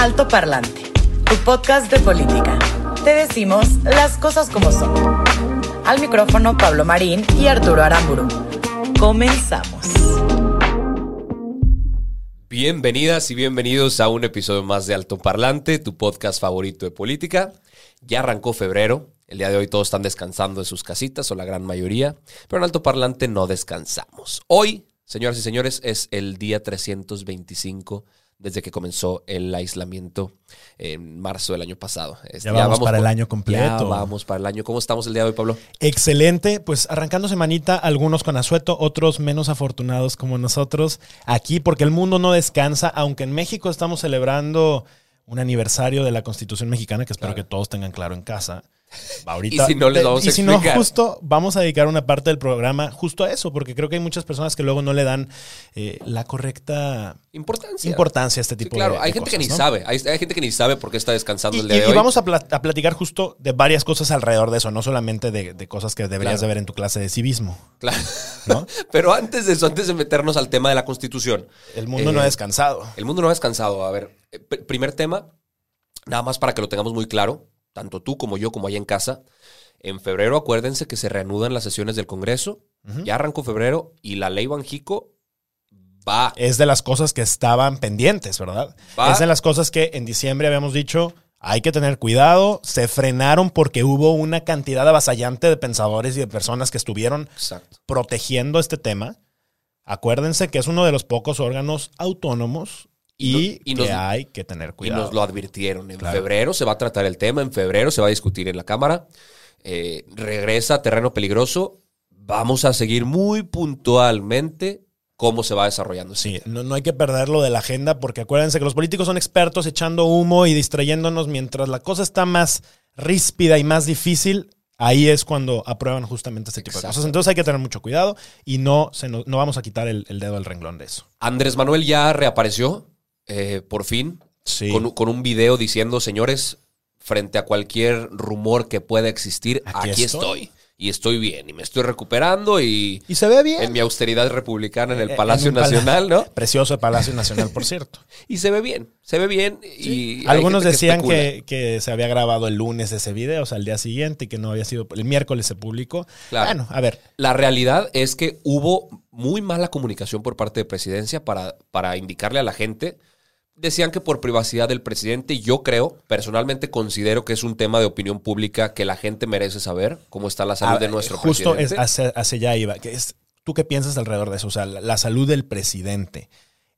Alto Parlante, tu podcast de política. Te decimos las cosas como son. Al micrófono Pablo Marín y Arturo Aramburu. Comenzamos. Bienvenidas y bienvenidos a un episodio más de Alto Parlante, tu podcast favorito de política. Ya arrancó febrero. El día de hoy todos están descansando en sus casitas, o la gran mayoría, pero en Alto Parlante no descansamos. Hoy, señoras y señores, es el día 325 desde que comenzó el aislamiento en marzo del año pasado. Este, Ya vamos para el año completo. Ya vamos para el año. ¿Cómo estamos el día de hoy, Pablo? Excelente, pues arrancando semanita, algunos con asueto, otros menos afortunados como nosotros aquí, porque el mundo no descansa, aunque en México estamos celebrando un aniversario de la Constitución mexicana, que espero Claro. que todos tengan claro en casa. Ahorita, Y si no, les vamos a y si no, justo vamos a dedicar una parte del programa justo a eso, porque creo que hay muchas personas que luego no le dan eh, la correcta Importancia. importancia a este Sí, tipo claro, de, hay gente que cosas, ni ¿no? sabe. Hay, hay gente que ni sabe por qué está descansando Y, el día y- de y hoy. vamos a, pla- a platicar justo de varias cosas alrededor de eso, no solamente de, de cosas que deberías Claro. de ver en tu clase de civismo. Claro. ¿No? Pero antes de eso, antes de meternos al tema de la Constitución, El mundo Eh, no ha descansado. el mundo no ha descansado. A ver, eh, pr- primer tema, nada más para que lo tengamos muy claro, tanto tú como yo, como allá en casa. En febrero, acuérdense que se reanudan las sesiones del Congreso. Ya arrancó febrero y la ley Banjico va. Es de las cosas que estaban pendientes, ¿verdad? Va. Es de las cosas que en diciembre habíamos dicho, hay que tener cuidado. Se frenaron porque hubo una cantidad avasallante de pensadores y de personas que estuvieron Exacto. protegiendo este tema. Acuérdense que es uno de los pocos órganos autónomos Y y, nos- y nos- que hay que tener Y cuidado. nos lo advirtieron. En Claro. febrero se va a tratar el tema, en febrero se va a discutir en la Cámara. Eh, regresa a terreno peligroso. Vamos a seguir muy puntualmente cómo se va desarrollando. ese Sí, no, no hay que perderlo de la agenda porque acuérdense que los políticos son expertos echando humo y distrayéndonos mientras la cosa está más ríspida y más difícil. Ahí es cuando aprueban justamente este tipo de cosas. Entonces hay que tener mucho cuidado y no, se nos- no vamos a quitar el, el dedo del renglón de eso. Andrés Manuel ya reapareció, eh, por fin, Sí. con, con un video diciendo, señores, frente a cualquier rumor que pueda existir, Aquí aquí, estoy. estoy. Y estoy bien, y me estoy recuperando y Y se ve bien. en mi austeridad republicana en el Eh, Palacio en un pala- Nacional, ¿no? Precioso el Palacio Nacional, por cierto. Y se ve bien, se ve bien. Y Algunos decían que, que se había grabado el lunes ese video, o sea, el día siguiente, y que no había sido. El miércoles se publicó. Claro. Bueno, a ver. La realidad es que hubo muy mala comunicación por parte de presidencia para, para indicarle a la gente. Decían que por privacidad del presidente, yo creo, personalmente considero que es un tema de opinión pública que la gente merece saber cómo está la salud a- de nuestro Ah, Justo es, presidente. hacia, hacia allá iba. Que es, ¿Tú qué piensas alrededor de eso? O sea, la, la salud del presidente.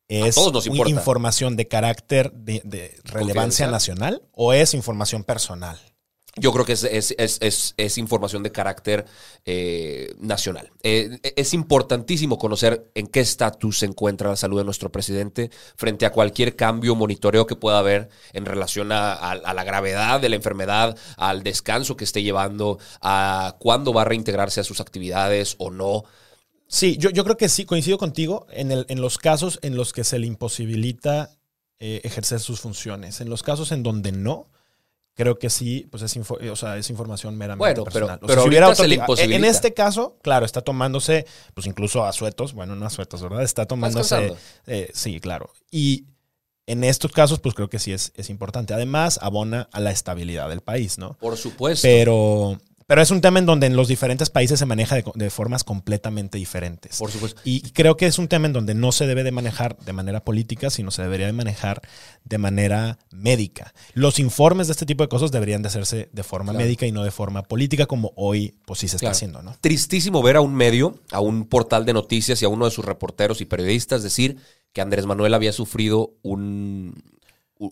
¿Es nos información de carácter de, de relevancia nacional o es información personal? Yo creo que es, es- es- es- información de carácter eh, nacional. Eh, es importantísimo conocer en qué estatus se encuentra la salud de nuestro presidente frente a cualquier cambio, monitoreo que pueda haber en relación a la gravedad de la enfermedad, al descanso que esté llevando, a cuándo va a reintegrarse a sus actividades o no. Sí, yo, yo creo que sí, coincido contigo en, el, en los casos en los que se le imposibilita eh, ejercer sus funciones. En los casos en donde no, creo que sí, pues es, info- o sea, es información meramente Bueno, pero- personal. O sea, pero si hubiera se le en este caso, claro, está tomándose, pues incluso a suetos, bueno, no a suetos, ¿verdad? Está tomándose, eh, sí, claro. Y en estos casos, pues creo que sí es, es importante. Además, abona a la estabilidad del país, ¿no? Por supuesto. Pero, pero es un tema en donde en los diferentes países se maneja de, de formas completamente diferentes. Por supuesto. Y creo que es un tema en donde no se debe de manejar de manera política, sino se debería de manejar de manera médica. Los informes de este tipo de cosas deberían de hacerse de forma Claro. médica y no de forma política, como hoy pues sí se está Claro. haciendo, ¿no? Tristísimo ver a un medio, a un portal de noticias y a uno de sus reporteros y periodistas decir que Andrés Manuel había sufrido un,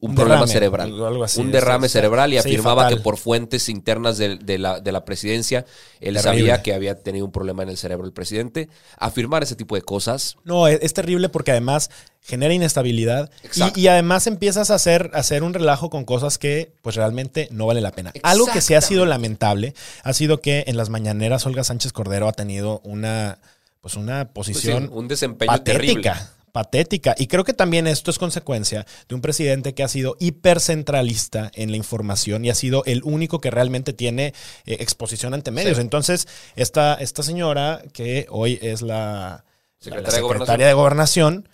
un, problema derrame, cerebral. algo así, un derrame cerebral y afirmaba fatal. que por fuentes internas de, de la, de la presidencia, él Terrible. sabía que había tenido un problema en el cerebro del presidente. Afirmar ese tipo de cosas. No, es, es terrible porque además genera inestabilidad y, y además empiezas a hacer, a hacer un relajo con cosas que pues realmente no vale la pena. Algo que sí ha sido lamentable ha sido que en las mañaneras Olga Sánchez Cordero ha tenido una pues una Pues sí, posición un desempeño terrible. Patética. Y creo que también esto es consecuencia de un presidente que ha sido hipercentralista en la información y ha sido el único que realmente tiene eh, exposición ante medios. Sí. Entonces, esta, esta señora, que hoy es la, Secretaria la de Gobernación. secretaria de Gobernación,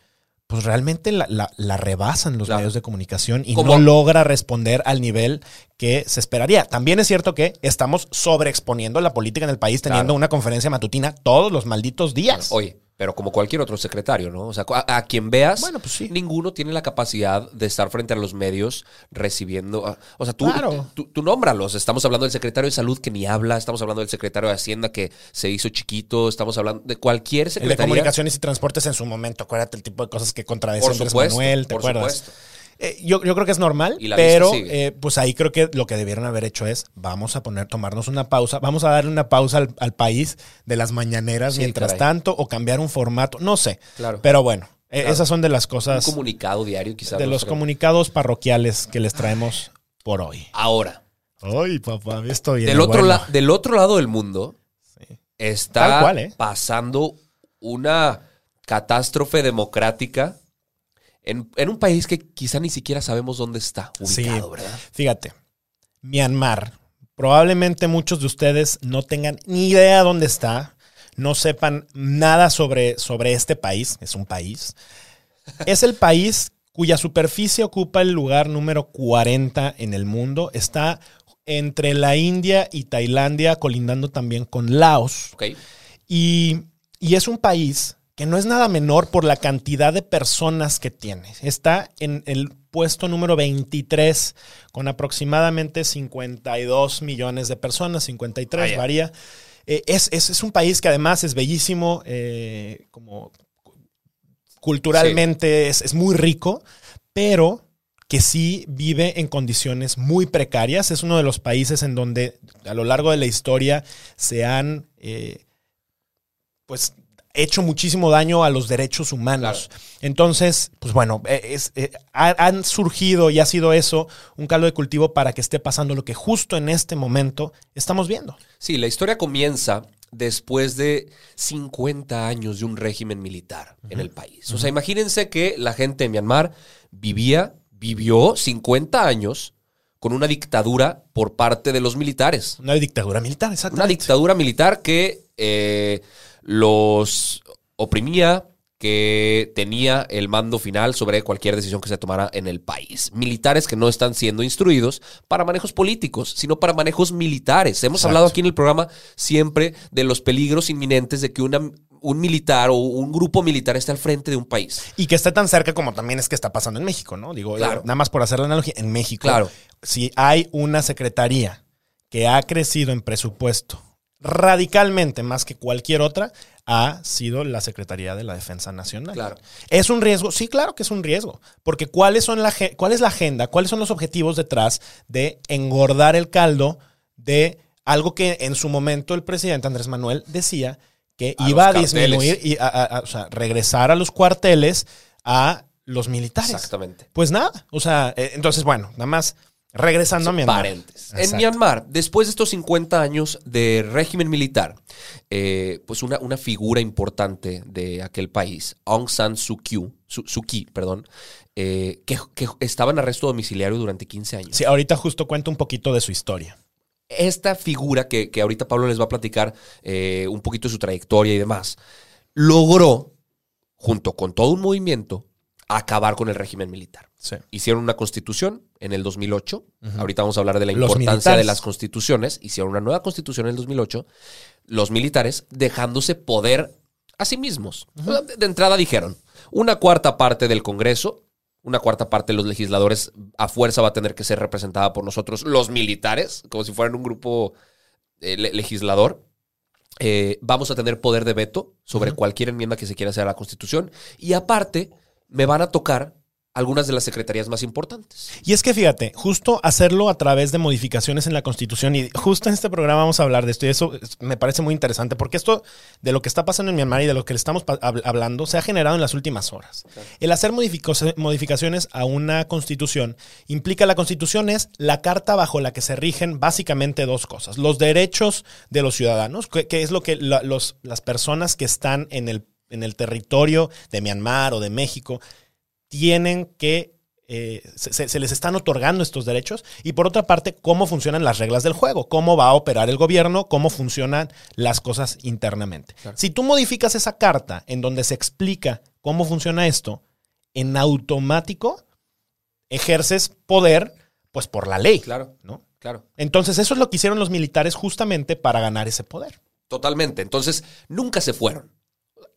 pues realmente la, la- la rebasan los Claro. medios de comunicación y no logra responder al nivel que se esperaría. También es cierto que estamos sobreexponiendo la política en el país teniendo Claro. una conferencia matutina todos los malditos días. Oye, pero como cualquier otro secretario, ¿no? O sea, a, a quien veas, Bueno, pues sí. ninguno tiene la capacidad de estar frente a los medios recibiendo. ah, O sea, tú, Claro. tú, tú nómbralos. Estamos hablando del secretario de salud que ni habla, estamos hablando del secretario de Hacienda que se hizo chiquito, estamos hablando de cualquier El de comunicaciones y transportes en su momento, acuérdate el tipo de cosas que contradecen Manuel, ¿te por acuerdas? supuesto. Eh, yo, yo creo que es normal, pero eh, pues ahí creo que lo que debieron haber hecho es vamos a poner, tomarnos una pausa, vamos a darle una pausa al, al país de las mañaneras Sí, mientras caray. tanto o cambiar un formato, no sé. Claro. Pero bueno, eh, Claro. esas son de las Un cosas, comunicado diario, quizás. de los comunicados parroquiales que les traemos por hoy. Ahora, Ay, papá, esto viene del otro, bueno. la- del otro lado del mundo Sí. está pasando una catástrofe democrática en, en un país que quizá ni siquiera sabemos dónde está ubicado, Sí. ¿verdad? Fíjate, Myanmar. Probablemente muchos de ustedes no tengan ni idea dónde está, no sepan nada sobre, sobre este país. Es un país. Es el país cuya superficie ocupa el lugar número 40 en el mundo. Está entre la India y Tailandia, colindando también con Laos. Y, y es un país que no es nada menor por la cantidad de personas que tiene. Está en el puesto número 23 con aproximadamente 52 millones de personas, 53 Vaya. varía. Eh, es, es- es un país que además es bellísimo, eh, como culturalmente es, es muy rico, pero que sí vive en condiciones muy precarias. Es uno de los países en donde a lo largo de la historia se han eh, pues hecho muchísimo daño a los derechos humanos. Entonces, pues bueno, eh, es, eh, ha- han surgido y ha sido eso un caldo de cultivo para que esté pasando lo que justo en este momento estamos viendo. Sí, la historia comienza después de 50 años de un régimen militar en el país. O sea, imagínense que la gente de Myanmar vivía, vivió 50 años con una dictadura por parte de los militares. Una dictadura militar, exactamente. Una dictadura militar que eh, los oprimía, que tenía el mando final sobre cualquier decisión que se tomara en el país. Militares que no están siendo instruidos para manejos políticos, sino para manejos militares. Hemos Exacto. hablado aquí en el programa siempre de los peligros inminentes de que una- un militar o un grupo militar esté al frente de un país. Y que esté tan cerca como también es que está pasando en México, ¿no? Digo, Claro. eh, nada más por hacer la analogía, en México, Claro. si hay una secretaría que ha crecido en presupuesto radicalmente más que cualquier otra, ha sido la Secretaría de la Defensa Nacional. Claro. ¿Es un riesgo? Sí, claro que es un riesgo. Porque ¿cuáles son la, ¿cuál es la agenda? ¿Cuáles son los objetivos detrás de engordar el caldo de algo que en su momento el presidente Andrés Manuel decía que A iba a disminuir y a, a- a- o sea, regresar a los cuarteles a los militares? Exactamente. Pues nada. O sea, eh, entonces, bueno, nada más regresando a Myanmar. En. Myanmar, después de estos 50 años de régimen militar, eh, pues una, una figura importante de aquel país, Aung San Suu Kyi, Su- Suu Kyi, perdón, eh, que, que estaba en arresto domiciliario durante 15 años. Sí, ahorita justo cuento un poquito de su historia. Esta figura que, que ahorita Pablo les va a platicar eh, un poquito de su trayectoria y demás, logró, junto con todo un movimiento, acabar con el régimen militar. Sí. Hicieron una constitución en el 2008. Ahorita vamos a hablar de la importancia de las constituciones. Hicieron una nueva constitución en el 2008. Los militares dejándose poder a sí mismos. De, de entrada dijeron, una cuarta parte del Congreso, una cuarta parte de los legisladores a fuerza va a tener que ser representada por nosotros, los militares, como si fueran un grupo eh, le- legislador. Eh, vamos a tener poder de veto sobre cualquier enmienda que se quiera hacer a la Constitución. Y aparte, me van a tocar algunas de las secretarías más importantes. Y es que fíjate, justo hacerlo a través de modificaciones en la Constitución, y justo en este programa vamos a hablar de esto, y eso me parece muy interesante, porque esto de lo que está pasando en Myanmar y de lo que le estamos hablando se ha generado en las últimas horas. El hacer modificaciones a una Constitución implica la Constitución es la carta bajo la que se rigen básicamente dos cosas. Los derechos de los ciudadanos, que, es lo que los, las personas que están en el, en el territorio de Myanmar o de México, tienen que, eh, se, les están otorgando estos derechos. Y por otra parte, cómo funcionan las reglas del juego, cómo va a operar el gobierno, cómo funcionan las cosas internamente. Si tú modificas esa carta en donde se explica cómo funciona esto, en automático ejerces poder, pues por la ley. Claro, ¿no? Claro. Entonces, eso es lo que hicieron los militares justamente para ganar ese poder. Totalmente. Entonces, nunca se fueron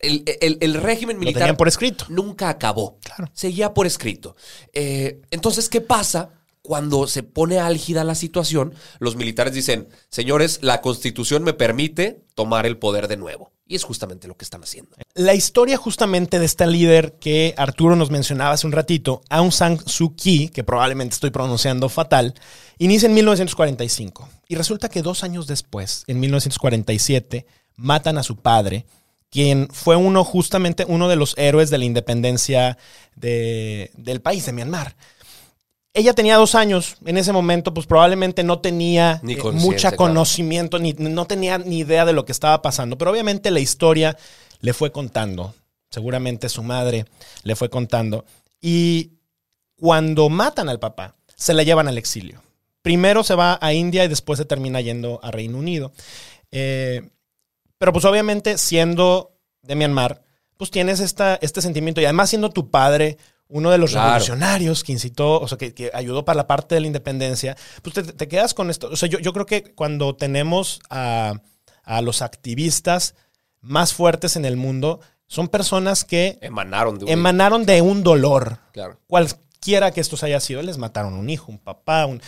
el, régimen militar por escrito. nunca acabó. Seguía por escrito. Eh, entonces, ¿qué pasa? Cuando se pone álgida la situación, los militares dicen, señores, la constitución me permite tomar el poder de nuevo. Y es justamente lo que están haciendo. La historia justamente de esta líder que Arturo nos mencionaba hace un ratito, Aung San Suu Kyi, que probablemente estoy pronunciando fatal, inicia en 1945. Y resulta que dos años después, en 1947, matan a su padre quien fue uno justamente uno de los héroes de la independencia del país, de Myanmar. Ella tenía dos años en ese momento, pues probablemente no tenía eh, mucho conocimiento, ni, no tenía ni idea de lo que estaba pasando, pero obviamente la historia le fue contando, seguramente su madre le fue contando, y cuando matan al papá, se la llevan al exilio. Primero se va a India y después se termina yendo a Reino Unido. Eh, pero pues obviamente siendo de Myanmar, pues tienes esta, este sentimiento y además siendo tu padre uno de los revolucionarios que incitó, o sea, que, ayudó para la parte de la independencia, pues te, quedas con esto. O sea, yo, creo que cuando tenemos a, los activistas más fuertes en el mundo, son personas que emanaron de un, emanaron de un dolor. Claro. Cualquiera que estos haya sido, les mataron un hijo, un papá, un,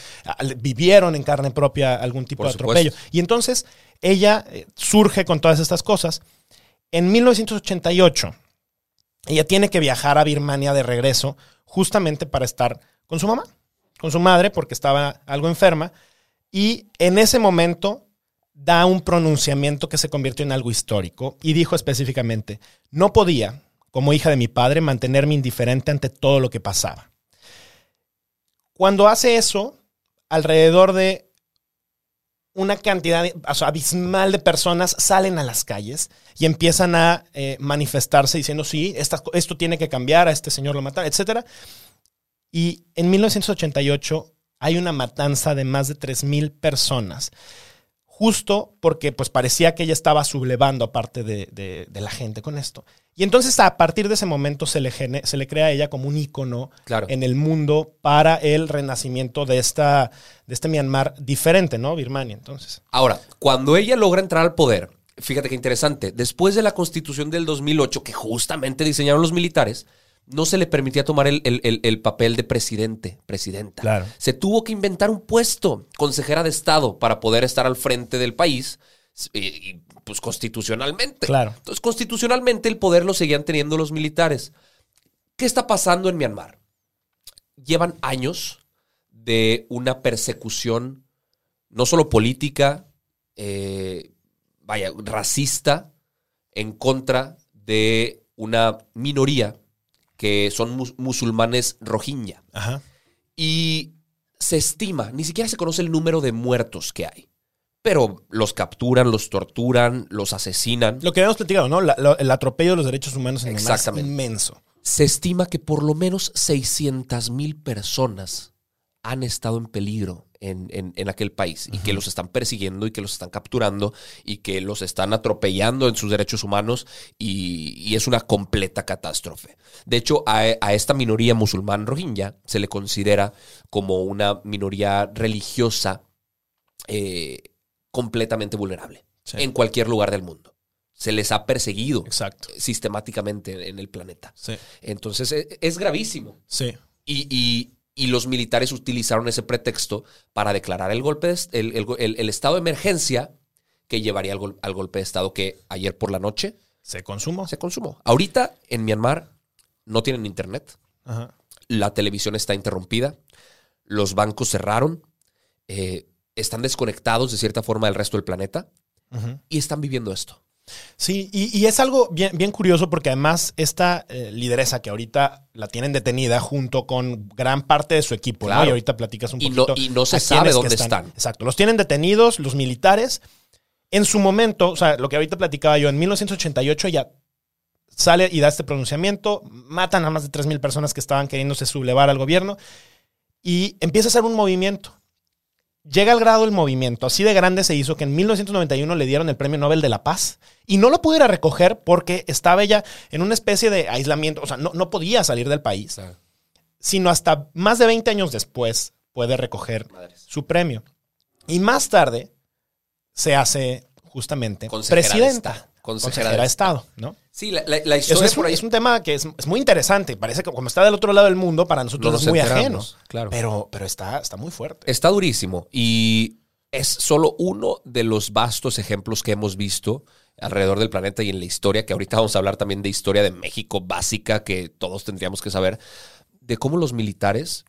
vivieron en carne propia algún tipo de atropello. Y entonces ella eh, surge con todas estas cosas. En 1988, ella tiene que viajar a Birmania de regreso justamente para estar con su mamá, con su madre, porque estaba algo enferma. Y en ese momento da un pronunciamiento que se convirtió en algo histórico y dijo específicamente, no podía, como hija de mi padre, mantenerme indiferente ante todo lo que pasaba. Cuando hace eso, alrededor de una cantidad abismal de personas salen a las calles y empiezan a eh, manifestarse diciendo, sí, esto tiene que cambiar, a este señor lo mataron, etc. Y en 1988 hay una matanza de más de 3.000 personas justo porque pues parecía que ella estaba sublevando aparte de, de, la gente con esto. Y entonces a partir de ese momento se le, se le crea a ella como un ícono en el mundo para el renacimiento de, esta, de este Myanmar diferente, ¿no? Birmania, entonces. Ahora, cuando ella logra entrar al poder, fíjate qué interesante, después de la constitución del 2008 que justamente diseñaron los militares, no se le permitía tomar el, papel de presidente, presidenta. Claro. Se tuvo que inventar un puesto, consejera de Estado, para poder estar al frente del país. Y, pues constitucionalmente. Claro. Entonces, constitucionalmente el poder lo seguían teniendo los militares. ¿Qué está pasando en Myanmar? Llevan años de una persecución, no solo política, eh, vaya, racista, en contra de una minoría que son musulmanes rohingya. Y se estima, ni siquiera se conoce el número de muertos que hay. Pero los capturan, los torturan, los asesinan. Lo que habíamos platicado, ¿no? el atropello de los derechos humanos en es inmenso. Se estima que por lo menos 600 mil personas han estado en peligro en, aquel país y que los están persiguiendo y que los están capturando y que los están atropellando en sus derechos humanos y, es una completa catástrofe. De hecho, a, esta minoría musulmán rohingya se le considera como una minoría religiosa eh, completamente vulnerable en cualquier lugar del mundo se les ha perseguido sistemáticamente en el planeta. Entonces e, es, gravísimo. Sí. y, y los militares utilizaron ese pretexto para declarar el golpe de, el, estado de emergencia que llevaría al, golpe de estado que ayer por la noche se consumó. Se consumó. Ahorita en Myanmar no tienen internet. la televisión está interrumpida, los bancos cerraron, eh, están desconectados de cierta forma del resto del planeta y están viviendo esto. Sí, y, y es algo bien, bien curioso porque además esta eh, lideresa que ahorita la tienen detenida junto con gran parte de su equipo, ¿no? Y ahorita platicas un Y no- poquito. y no se sabe dónde que están. Exacto, los tienen detenidos, los militares. En su momento, o sea, lo que ahorita platicaba yo, en 1988 ya sale y da este pronunciamiento, matan a más de 3.000 personas que estaban queriéndose sublevar al gobierno y empieza a ser un movimiento. Llega al grado el movimiento, así de grande se hizo que en 1991 le dieron el Premio Nobel de la Paz y no lo pudo ir a recoger porque estaba ella en una especie de aislamiento, o sea, no, no podía salir del país, sino hasta más de 20 años después puede recoger Madres. su premio. Y más tarde se hace justamente Consejera de presidenta, Estado. consejera, Consejera de de Estado, ¿no? Sí, la, la- la historia es, por un, ahí. es un tema que es, es muy interesante. Parece que como está del otro lado del mundo, para nosotros No es muy ajeno. claro. Pero, pero está, está muy fuerte. Está durísimo y es solo uno de los vastos ejemplos que hemos visto alrededor del planeta y en la historia, que ahorita vamos a hablar también de historia de México básica que todos tendríamos que saber, de cómo los militares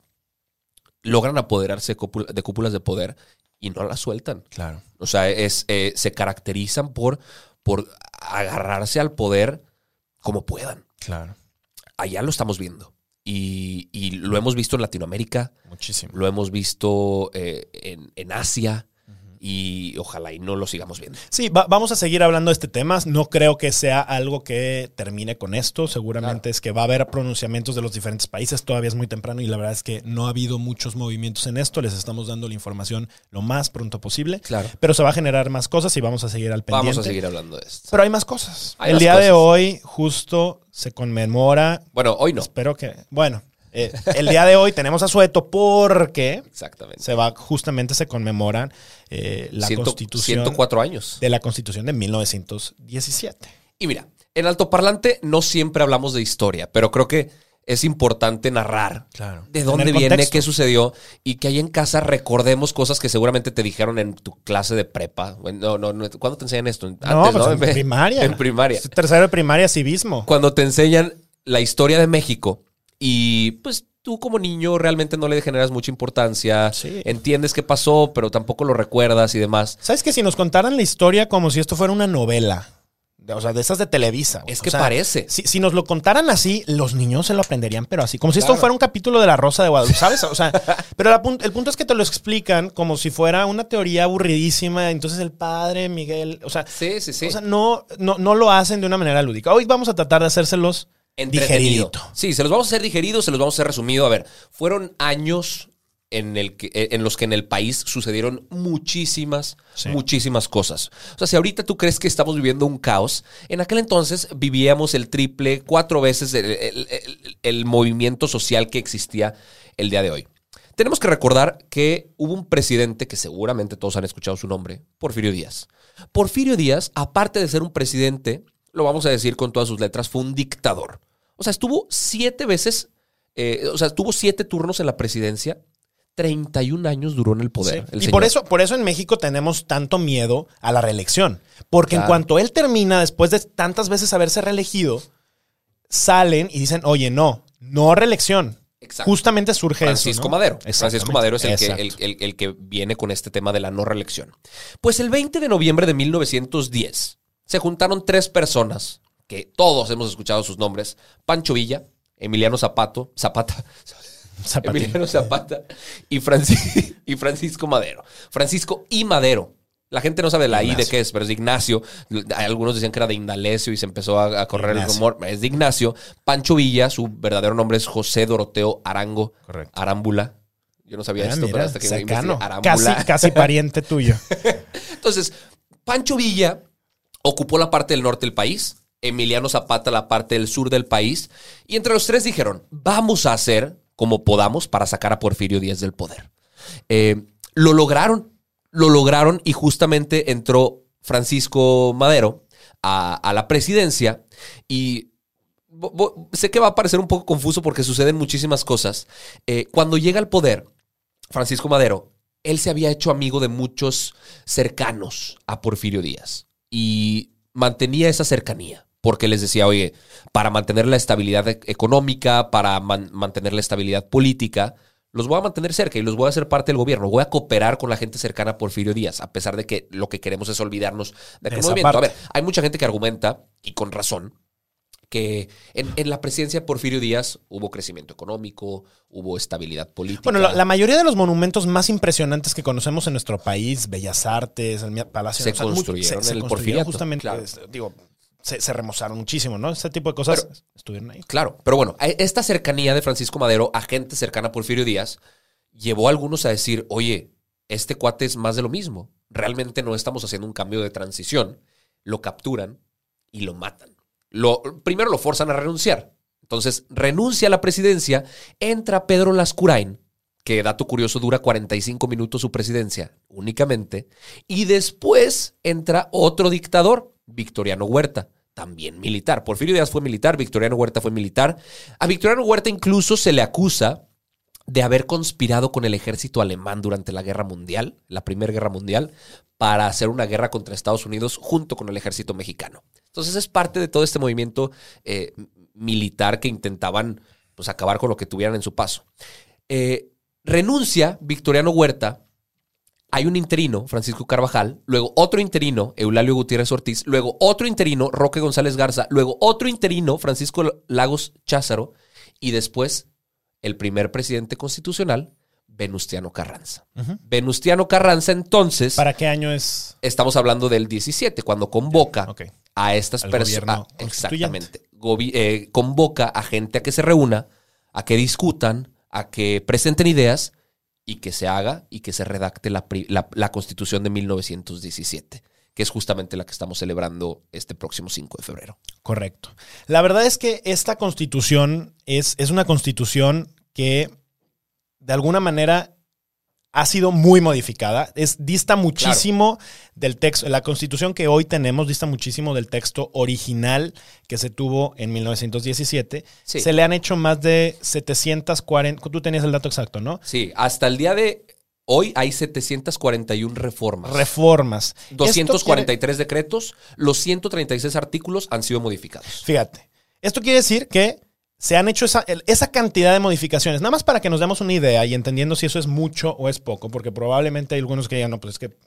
logran apoderarse de cúpula- de cúpulas de poder y no las sueltan. Claro. O sea, es, eh, se caracterizan por, por agarrarse al poder como puedan. Claro. Allá lo estamos viendo. Y, y lo hemos visto en Latinoamérica, Muchísimo. lo hemos visto eh, en, en Asia y ojalá y no lo sigamos viendo. Sí, va- vamos a seguir hablando de este tema. No creo que sea algo que termine con esto. Seguramente es que va a haber pronunciamientos de los diferentes países. Todavía es muy temprano y la verdad es que no ha habido muchos movimientos en esto. Les estamos dando la información lo más pronto posible. Claro. Pero se va a generar más cosas y vamos a seguir al pendiente. Vamos a seguir hablando de esto. Pero hay más cosas. Hay El día de hoy justo se conmemora. Bueno, hoy no. Espero que. Bueno, eh, el día de hoy tenemos a Sueto porque Exactamente. se va, justamente se conmemoran eh, la Ciento- constitución 104 años. de la constitución de 1917. Y mira, en altoparlante no siempre hablamos de historia, pero creo que es importante narrar Claro. de dónde viene, contexto. qué sucedió y que ahí en casa recordemos cosas que seguramente te dijeron en tu clase de prepa. No, no, no. ¿Cuándo te enseñan esto? Antes, no, pues en Ve- primaria. En primaria. Tercero de primaria, civismo. Cuando te enseñan la historia de México y pues tú como niño realmente no le generas mucha importancia, Sí. entiendes qué pasó, pero tampoco lo recuerdas y demás. ¿Sabes que si nos contaran la historia como si esto fuera una novela? O sea, de esas de Televisa. Es o que sea, parece. Si, si nos lo contaran así, los niños se lo aprenderían, pero así. Como si esto fuera un capítulo de La Rosa de Guadalupe, ¿sabes? O sea, pero la el punto es que te lo explican como si fuera una teoría aburridísima. Entonces el padre, Miguel, o sea, Sí, sí, sí. o sea no, no, no lo hacen de una manera lúdica. Hoy vamos a tratar de hacérselos Entretenido. digeridito. Sí, se los vamos a hacer digeridos, se los vamos a hacer resumido. A ver, fueron años en, el que, eh, en los que en el país sucedieron muchísimas, Sí. muchísimas cosas. O sea, si ahorita tú crees que estamos viviendo un caos, en aquel entonces vivíamos el triple, cuatro veces el, el- el- el movimiento social que existía el día de hoy. Tenemos que recordar que hubo un presidente que seguramente todos han escuchado su nombre, Porfirio Díaz. Porfirio Díaz, aparte de ser un presidente, lo vamos a decir con todas sus letras, fue un dictador. O sea, estuvo siete veces, eh, o sea, tuvo siete turnos en la presidencia, 31 años duró en el poder. Sí. el Y señor. por eso, por eso en México tenemos tanto miedo a la reelección. Porque en cuanto él termina, después de tantas veces haberse reelegido, salen y dicen, oye, no, no reelección. Exacto. Justamente surge Francisco eso. ¿no? Madero. Francisco Madero es el que, Exacto. el, el- el que viene con este tema de la no reelección. Pues el 20 de noviembre de 1910 se juntaron tres personas que todos hemos escuchado sus nombres: Pancho Villa, Emiliano Zapato, Zapata, Zapatín. Emiliano Zapata y, Franci- y Francisco Madero. Francisco y Madero. La gente no sabe la I de qué es, pero es de Ignacio. Algunos decían que era de Indalecio y se empezó a, a correr el rumor. Es de Ignacio. Pancho Villa, su verdadero nombre es José Doroteo Arango. Correcto. Arámbula. Yo no sabía Ah, esto, mira, pero hasta que me Arámbula. Casi, casi pariente tuyo. Entonces, Pancho Villa ocupó la parte del norte del país, Emiliano Zapata la parte del sur del país, y entre los tres dijeron, vamos a hacer como podamos para sacar a Porfirio Díaz del poder. Eh, lo lograron, lo lograron y justamente entró Francisco Madero a, la presidencia y sé que va a parecer un poco confuso porque suceden muchísimas cosas. Eh, cuando llega al poder, Francisco Madero, él se había hecho amigo de muchos cercanos a Porfirio Díaz y mantenía esa cercanía. porque les decía, oye, para mantener la estabilidad e- económica, para man- mantener la estabilidad política, los voy a mantener cerca y los voy a hacer parte del gobierno. Voy a cooperar con la gente cercana a Porfirio Díaz, a pesar de que lo que queremos es olvidarnos de aquel movimiento. A ver, hay mucha gente que argumenta, y con razón, que en, en la presidencia de Porfirio Díaz hubo crecimiento económico, hubo estabilidad política. Bueno, la, la mayoría de los monumentos más impresionantes que conocemos en nuestro país, Bellas Artes, el Palacio Se mu- construyeron en el construyeron Porfiriato, justamente, claro. este, digo, se, se remozaron muchísimo, ¿no? Ese tipo de cosas Pero- estuvieron ahí. Claro, pero bueno, e- esta cercanía de Francisco Madero a gente cercana a Porfirio Díaz llevó a algunos a decir, oye, este cuate es más de lo mismo. Realmente no estamos haciendo un cambio de transición. Lo capturan y lo matan. Lo, primero lo forzan a renunciar. Entonces, renuncia a la presidencia, entra Pedro Lascurain, que dato curioso dura 45 minutos su presidencia únicamente, y después entra otro dictador, Victoriano Huerta, también militar. Porfirio Díaz fue militar, Victoriano Huerta fue militar. A Victoriano Huerta incluso se le acusa de haber conspirado con el ejército alemán durante la Guerra Mundial, la Primera Guerra Mundial, para hacer una guerra contra Estados Unidos junto con el ejército mexicano. Entonces es parte de todo este movimiento eh, militar que intentaban pues, acabar con lo que tuvieran en su paso. Eh, renuncia Victoriano Huerta. Hay un interino, Francisco Carvajal, luego otro interino, Eulalio Gutiérrez Ortiz, luego otro interino, Roque González Garza, luego otro interino, Francisco Lagos Cházaro, y después el primer presidente constitucional, Venustiano Carranza. Venustiano Carranza, entonces, ¿Para qué año es? estamos hablando del 17, cuando convoca Ok. A estas personas. Exactamente. Eh, convoca a gente a que se reúna, a que discutan, a que presenten ideas y que se haga y que se redacte la- la constitución de 1917, que es justamente la que estamos celebrando este próximo 5 de febrero. Correcto. La verdad es que esta constitución es, es una constitución que de alguna manera ha sido muy modificada. Es, dista muchísimo del texto. La constitución que hoy tenemos dista muchísimo del texto original que se tuvo en 1917. Sí. Se le han hecho más de 740. Tú tenías el dato exacto, ¿no? Sí, hasta el día de hoy hay 741 reformas. Reformas. Esto 243 decretos, los 136 artículos han sido modificados. Fíjate, esto quiere decir que se han hecho esa, esa cantidad de modificaciones, nada más para que nos demos una idea y entendiendo si eso es mucho o es poco, porque probablemente hay algunos que digan, no, pues es que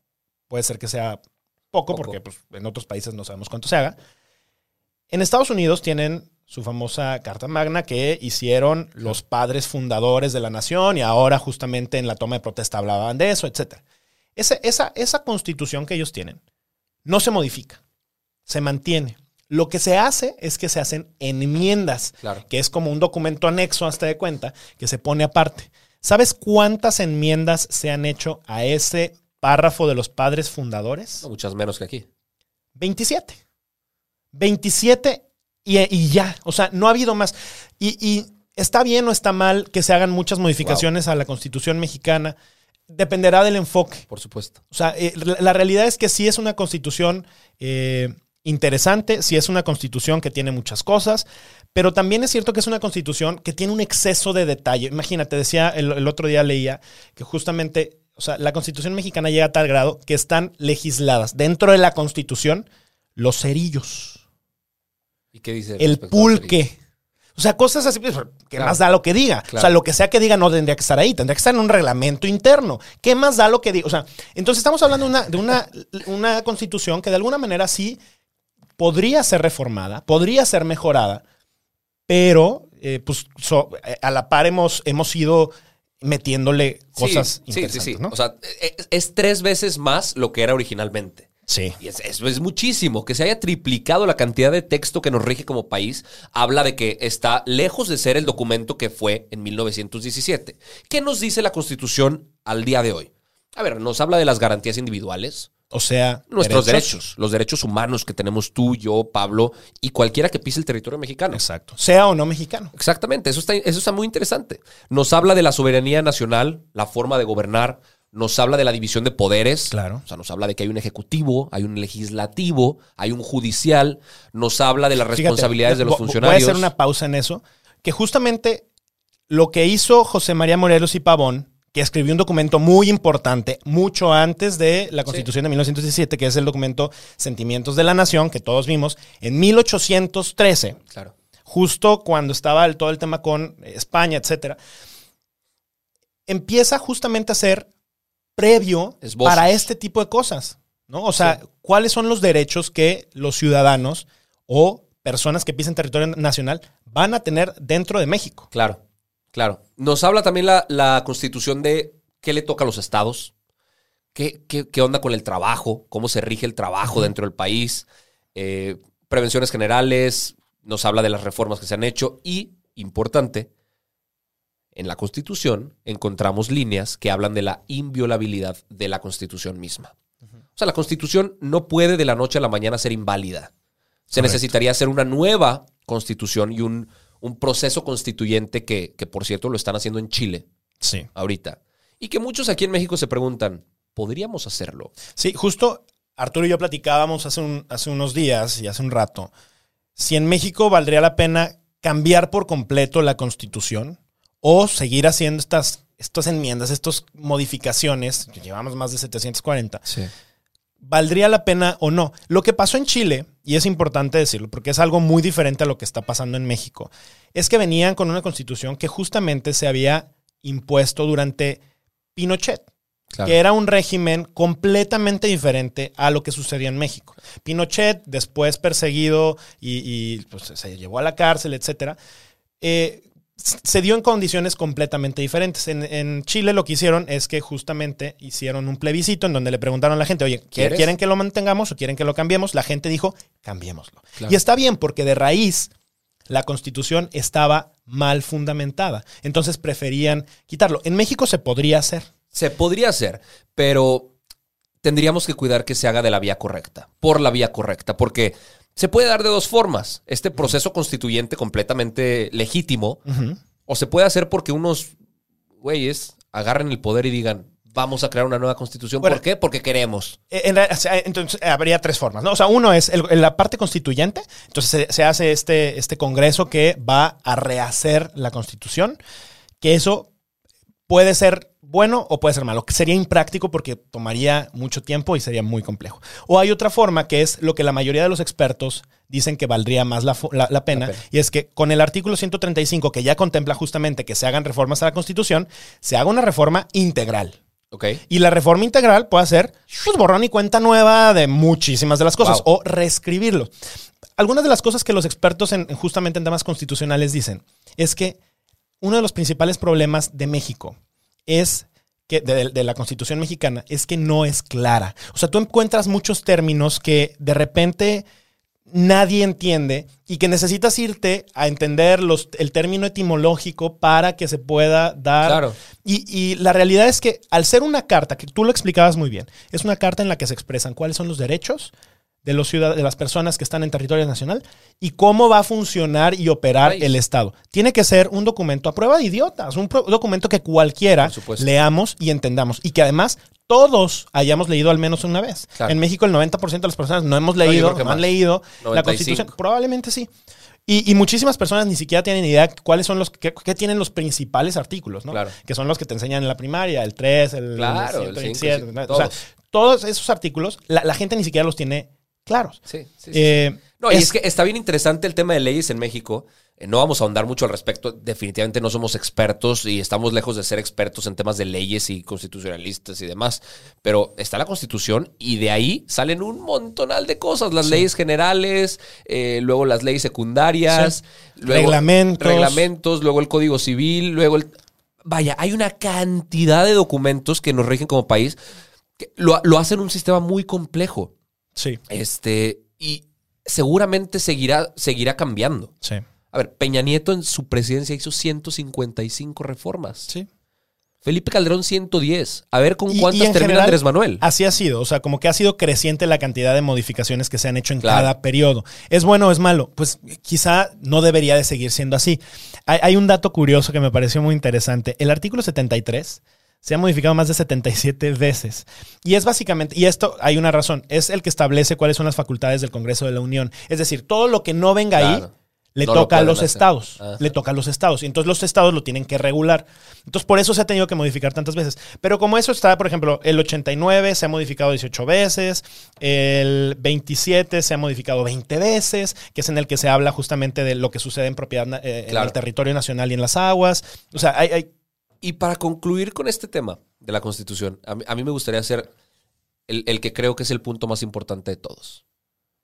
puede ser que sea poco, Poco. porque pues, en otros países no sabemos cuánto se haga. En Estados Unidos tienen su famosa Carta Magna que hicieron los padres fundadores de la nación y ahora justamente en la toma de protesta hablaban de eso, etc. Esa, esa, esa constitución que ellos tienen no se modifica, se mantiene. Lo que se hace es que se hacen enmiendas, Claro. que es como un documento anexo, hasta de cuenta, que se pone aparte. ¿Sabes cuántas enmiendas se han hecho a ese párrafo de los padres fundadores? No, muchas menos que aquí. 27. 27 y, y ya. O sea, no ha habido más. Y, y está bien o está mal que se hagan muchas modificaciones a la constitución mexicana. Dependerá del enfoque. Por supuesto. O sea, eh, la, la realidad es que sí es una constitución eh, interesante, sí es una constitución que tiene muchas cosas, pero también es cierto que es una constitución que tiene un exceso de detalle. Imagínate, decía el, el otro día leía que justamente, o sea, la constitución mexicana llega a tal grado que están legisladas dentro de la constitución los cerillos, ¿Y qué dice? el pulque. O sea, cosas así, pues, ¿qué Claro. más da lo que diga? O sea, lo que sea que diga no tendría que estar ahí, tendría que estar en un reglamento interno. ¿Qué más da lo que diga? O sea, entonces estamos hablando una, de una, una constitución que de alguna manera sí podría ser reformada, podría ser mejorada, pero eh, pues so- eh, a la par hemos, hemos ido metiéndole cosas sí, interesantes, sí, sí. ¿no? O sea, es, es tres veces más lo que era originalmente. sí. Y es- eso es muchísimo. Que se haya triplicado la cantidad de texto que nos rige como país habla de que está lejos de ser el documento que fue en 1917. ¿Qué nos dice la Constitución al día de hoy? A ver, nos habla de las garantías individuales, O sea, nuestros derechos, los derechos humanos que tenemos tú, yo, Pablo y cualquiera que pise el territorio mexicano. Exacto. Sea o no mexicano. Exactamente, eso está, eso está muy interesante. Nos habla de la soberanía nacional, la forma de gobernar, nos habla de la división de poderes. Claro. O sea, nos habla de que hay un ejecutivo, hay un legislativo, hay un judicial, nos habla de las Fíjate, responsabilidades de los funcionarios. Voy a hacer una pausa en eso. Que justamente lo que hizo José María Morelos y Pavón, que escribió un documento muy importante mucho antes de la Constitución de 1917, que es el documento Sentimientos de la Nación, que todos vimos, en 1813, Claro. justo cuando estaba el- todo el tema con España, etcétera, empieza justamente a ser previo Esbozos. para este tipo de cosas, ¿no? O sea, ¿cuáles son los derechos que los ciudadanos o personas que pisen territorio nacional van a tener dentro de México? Claro, claro. Nos habla también la, la constitución de qué le toca a los estados, qué, qué- qué onda con el trabajo, cómo se rige el trabajo dentro del país, eh, prevenciones generales, nos habla de las reformas que se han hecho y, importante, en la constitución encontramos líneas que hablan de la inviolabilidad de la constitución misma. O sea, la constitución no puede de la noche a la mañana ser inválida. Se Correcto. necesitaría hacer una nueva constitución y un, un proceso constituyente que, que, por cierto, lo están haciendo en Chile Sí. ahorita. Y que muchos aquí en México se preguntan, ¿podríamos hacerlo? Sí, justo Arturo y yo platicábamos hace, un- hace unos días y hace un rato si en México valdría la pena cambiar por completo la constitución o seguir haciendo estas, estas enmiendas, estas modificaciones, que llevamos más de 740, Sí. ¿Valdría la pena o no? Lo que pasó en Chile, y es importante decirlo porque es algo muy diferente a lo que está pasando en México, es que venían con una constitución que justamente se había impuesto durante Pinochet Claro. que era un régimen completamente diferente a lo que sucedía en México. Pinochet, después perseguido y, y, pues, se llevó a la cárcel, etcétera, eh, se dio en condiciones completamente diferentes. En, en Chile lo que hicieron es que justamente hicieron un plebiscito en donde le preguntaron a la gente, oye, ¿qui- ¿Quieres? ¿quieren que lo mantengamos o quieren que lo cambiemos? La gente dijo, cambiémoslo. Claro. Y está bien porque de raíz la constitución estaba mal fundamentada. Entonces preferían quitarlo. En México se podría hacer. Se podría hacer, pero tendríamos que cuidar que se haga de la vía correcta, por la vía correcta, porque se puede dar de dos formas. Este proceso constituyente completamente legítimo, o se puede hacer porque unos güeyes agarren el poder y digan, vamos a crear una nueva constitución. Bueno. ¿Por qué? Porque queremos. Eh, en entonces eh, habría tres formas, ¿no? O sea, uno es el- la parte constituyente, entonces se, se hace este, este congreso que va a rehacer la constitución, que eso puede ser bueno o puede ser malo, que sería impráctico porque tomaría mucho tiempo y sería muy complejo. O hay otra forma que es lo que la mayoría de los expertos dicen que valdría más la, fo- la- la pena, La pena. y es que con el artículo 135, que ya contempla justamente que se hagan reformas a la constitución, se haga una reforma integral. ¿Ok? Y la reforma integral puede ser pues, borrón y cuenta nueva de muchísimas de las cosas Wow. o reescribirlo. Algunas de las cosas que los expertos en, justamente en temas constitucionales dicen es que uno de los principales problemas de México es que de, de la constitución mexicana es que no es clara. O sea, tú encuentras muchos términos que de repente nadie entiende y que necesitas irte a entender los, el término etimológico para que se pueda dar Claro. y, y la realidad es que al ser una carta, que tú lo explicabas muy bien, es una carta en la que se expresan cuáles son los derechos de, los ciudad- de las personas que están en territorio nacional y cómo va a funcionar y operar el Estado. Tiene que ser un documento a prueba de idiotas, un documento que cualquiera leamos y entendamos y que además todos hayamos leído al menos una vez. Claro. En México el 90% de las personas no hemos leído, no han leído la 95. Constitución. Probablemente sí. Y, y muchísimas personas ni siquiera tienen idea cuáles son los que, que tienen los principales artículos, ¿no? Claro. Que son los que te enseñan en la primaria, el 3, el, Claro, el 127, cinco, sí, ¿no? o todos. sea, todos esos artículos, la, la gente ni siquiera los tiene claros. Sí, sí, sí. Eh, No, y es- es que está bien interesante el tema de leyes en México. Eh, No vamos a ahondar mucho al respecto. Definitivamente no somos expertos y estamos lejos de ser expertos en temas de leyes y constitucionalistas y demás. Pero está la Constitución y de ahí salen un montonal de cosas. Las leyes generales, eh, luego las leyes secundarias, luego Reglamentos. reglamentos, luego el Código Civil, luego el... Vaya, hay una cantidad de documentos que nos rigen como país que lo, lo hacen un sistema muy complejo. Sí, Este, y seguramente seguirá, seguirá cambiando. sí, A ver, Peña Nieto en su presidencia hizo 155 reformas. sí. Felipe Calderón 110. A ver con Y- cuántas termina general, Andrés Manuel. Así ha sido, o sea, como que ha sido creciente la cantidad de modificaciones que se han hecho en Claro. cada periodo. ¿Es bueno o es malo? Pues quizá no debería de seguir siendo así. Hay, hay un dato curioso que me pareció muy interesante. El artículo 73 se ha modificado más de 77 veces. Y es básicamente, y esto hay una razón, es el que establece cuáles son las facultades del Congreso de la Unión. Es decir, todo lo que no venga ahí le No lo toca a los hacer. estados. Ajá. Le toca a los estados. Y entonces los estados lo tienen que regular. Entonces por eso se ha tenido que modificar tantas veces. Pero como eso está, por ejemplo, el 89 se ha modificado 18 veces, el 27 se ha modificado 20 veces, que es en el que se habla justamente de lo que sucede en propiedad eh, en el territorio nacional y en las aguas. O sea, hay, hay- Y para concluir con este tema de la Constitución, a mí, a mí me gustaría hacer el, el que creo que es el punto más importante de todos.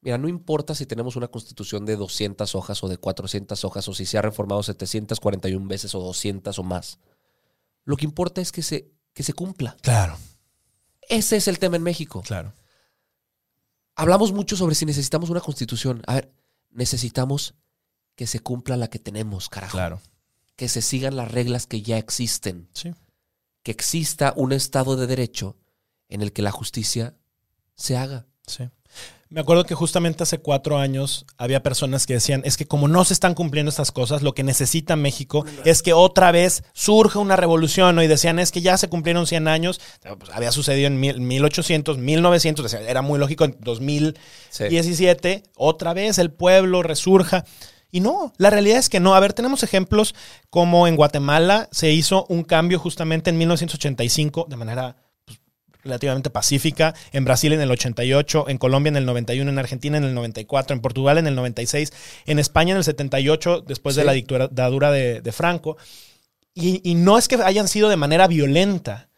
Mira, no importa si tenemos una Constitución de 200 hojas o de 400 hojas o si se ha reformado 741 veces o 200 o más. Lo que importa es que se, que se cumpla. Claro, Ese es el tema en México. claro. Hablamos mucho sobre si necesitamos una Constitución. A ver, necesitamos que se cumpla la que tenemos, carajo. Claro. Que se sigan las reglas que ya existen. Sí. que exista un Estado de Derecho en el que la justicia se haga. Sí. Me acuerdo que justamente hace cuatro años había personas que decían, es que como no se están cumpliendo estas cosas, lo que necesita México es que otra vez surja una revolución, ¿no? Y decían, es que ya se cumplieron 100 años, Pues, había sucedido en mil- 1800, 1900, decían, era muy lógico, en 2017, otra vez el pueblo resurja. Y no, la realidad es que no. A ver, tenemos ejemplos como en Guatemala se hizo un cambio justamente en 1985 de manera pues, relativamente pacífica, en Brasil en el 88, en Colombia en el 91, en Argentina en el 94, en Portugal en el 96, en España en el 78, después de Sí. la dictadura de, de Franco. Y, y no es que hayan sido de manera violenta.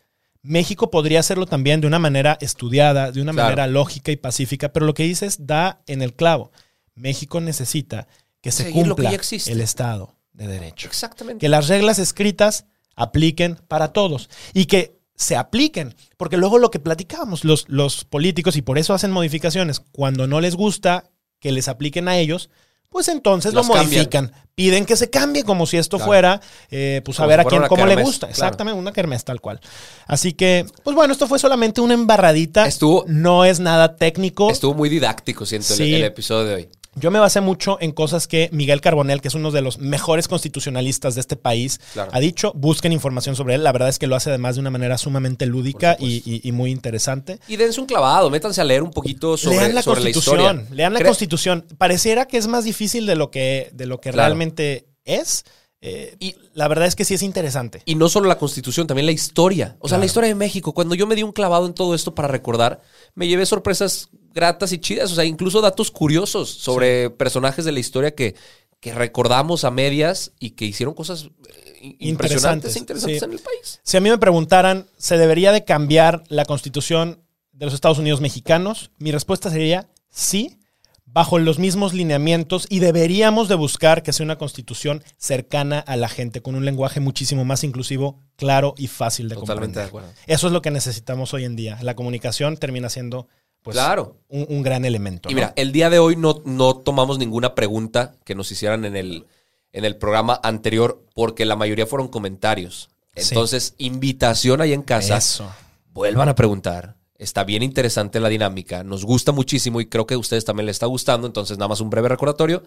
México podría hacerlo también de una manera estudiada, de una Claro. manera lógica y pacífica, pero lo que dices da en el clavo. México necesita que se Seguir lo que cumpla ya existe. el Estado de Derecho Exactamente. que las reglas escritas apliquen para todos y que se apliquen, porque luego lo que platicábamos los, los políticos y por eso hacen modificaciones, cuando no les gusta que les apliquen a ellos, pues entonces lo cambian. modifican, piden que se cambie como si esto Claro. fuera, eh, pues a ver a quién cómo le gusta, claro. exactamente, una kermés tal cual. Así que, pues bueno, esto fue solamente una embarradita, Estuvo- no es nada técnico. Estuvo muy didáctico, siento, el- Sí. el, episodio de hoy. Yo me basé mucho en cosas que Miguel Carbonell, que es uno de los mejores constitucionalistas de este país, Claro. ha dicho. Busquen información sobre él. La verdad es que lo hace además de una manera sumamente lúdica y, supuesto. y- y muy interesante. Y dense un clavado, métanse a leer un poquito sobre, lean la sobre la constitución. historia. lean la Cre- constitución. Pareciera que es más difícil de lo que, de lo que Claro. realmente es. eh, y la verdad es que sí es interesante. Y no solo la constitución, también la historia. O sea, Claro. la historia de México. Cuando yo me di un clavado en todo esto para recordar, me llevé sorpresas gratas y chidas. O sea, incluso datos curiosos sobre personajes de la historia que, que recordamos a medias y que hicieron cosas eh, impresionantes Interesantes, e interesantes sí. en el país. Si a mí me preguntaran, ¿se debería de cambiar la constitución de los Estados Unidos mexicanos? Mi respuesta sería sí, bajo los mismos lineamientos y deberíamos de buscar que sea una constitución cercana a la gente, con un lenguaje muchísimo más inclusivo, claro y fácil de Totalmente de comprender. acuerdo. Eso es lo que necesitamos hoy en día. La comunicación termina siendo pues, Claro. un, un gran elemento. Y ¿no? mira, el día de hoy no, no tomamos ninguna pregunta que nos hicieran en el, en el programa anterior porque la mayoría fueron comentarios. Sí. Entonces, invitación ahí en casa. Eso. Vuelvan a preguntar. Está bien interesante la dinámica. Nos gusta muchísimo y creo que a ustedes también les está gustando. Entonces, nada más un breve recordatorio.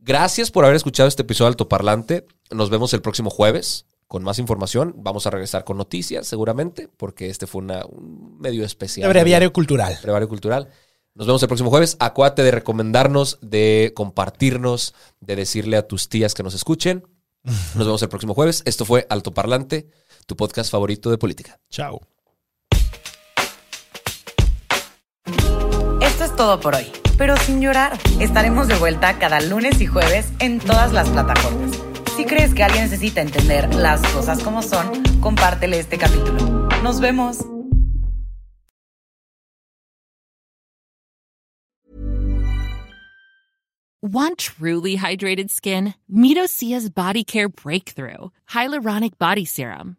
Gracias por haber escuchado este episodio de Altoparlante. Nos vemos el próximo jueves con más información. Vamos a regresar con noticias, seguramente, porque este fue una- un medio especial. Breviario cultural. Brevario Cultural. Nos vemos el próximo jueves. Acuérdate de recomendarnos, de compartirnos, de decirle a tus tías que nos escuchen. Nos vemos el próximo jueves. Esto fue Altoparlante, tu podcast favorito de política. Chao. Esto es todo por hoy, pero sin llorar. Estaremos de vuelta cada lunes y jueves en todas las plataformas. Si crees que alguien necesita entender las cosas como son, compártele este capítulo. Nos vemos. Want truly hydrated skin? Medocia's Body Care Breakthrough Hyaluronic Body Serum.